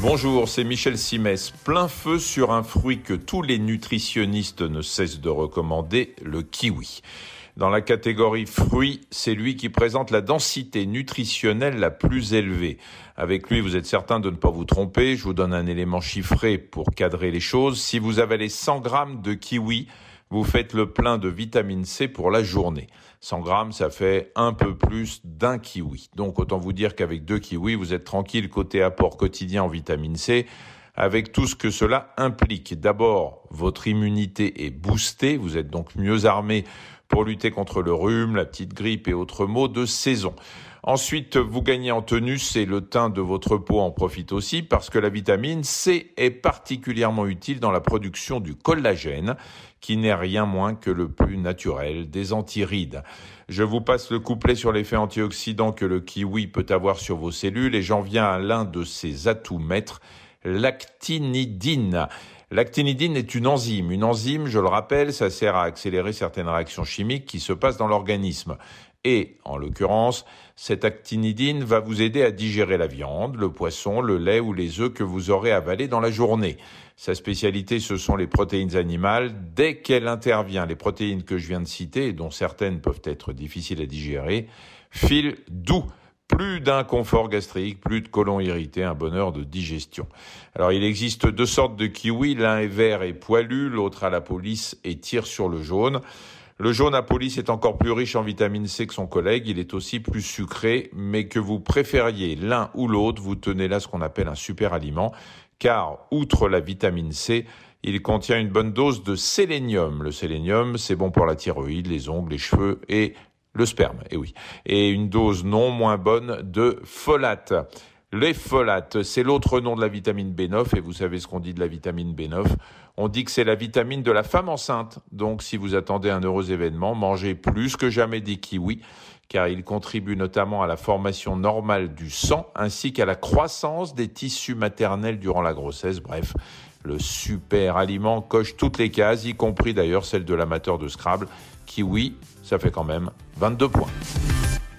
Bonjour, c'est Michel Simès. Plein feu sur un fruit que tous les nutritionnistes ne cessent de recommander, le kiwi. Dans la catégorie fruits, c'est lui qui présente la densité nutritionnelle la plus élevée. Avec lui, vous êtes certain de ne pas vous tromper. Je vous donne un élément chiffré pour cadrer les choses. Si vous avalez 100 grammes de kiwi, vous faites le plein de vitamine C pour la journée. 100 grammes, ça fait un peu plus d'un kiwi. Donc autant vous dire qu'avec deux kiwis, vous êtes tranquille côté apport quotidien en vitamine C avec tout ce que cela implique. D'abord, votre immunité est boostée, vous êtes donc mieux armé pour lutter contre le rhume, la petite grippe et autres maux de saison. Ensuite, vous gagnez en tenue et le teint de votre peau en profite aussi parce que la vitamine C est particulièrement utile dans la production du collagène, qui n'est rien moins que le plus naturel des antirides. Je vous passe le couplet sur l'effet antioxydant que le kiwi peut avoir sur vos cellules et j'en viens à l'un de ses atouts maîtres, l'actinidine. L'actinidine est une enzyme. Une enzyme, je le rappelle, ça sert à accélérer certaines réactions chimiques qui se passent dans l'organisme. Et, en l'occurrence, cette actinidine va vous aider à digérer la viande, le poisson, le lait ou les œufs que vous aurez avalés dans la journée. Sa spécialité, ce sont les protéines animales. Dès qu'elle intervient, les protéines que je viens de citer, dont certaines peuvent être difficiles à digérer, filent doux plus d'inconfort gastrique, plus de côlon irrité, un bonheur de digestion. Alors il existe deux sortes de kiwis, l'un est vert et poilu, l'autre à la police et tire sur le jaune. Le jaune à police est encore plus riche en vitamine C que son collègue, il est aussi plus sucré, mais que vous préfériez l'un ou l'autre, vous tenez là ce qu'on appelle un super aliment, car outre la vitamine C, il contient une bonne dose de sélénium. Le sélénium, c'est bon pour la thyroïde, les ongles, les cheveux et le sperme, et eh oui. Et une dose non moins bonne de folate. Les folates, c'est l'autre nom de la vitamine B9 et vous savez ce qu'on dit de la vitamine B9 On dit que c'est la vitamine de la femme enceinte. Donc si vous attendez un heureux événement, mangez plus que jamais des kiwis car ils contribuent notamment à la formation normale du sang ainsi qu'à la croissance des tissus maternels durant la grossesse. Bref, le super aliment coche toutes les cases, y compris d'ailleurs celle de l'amateur de Scrabble. Kiwi, ça fait quand même 22 points.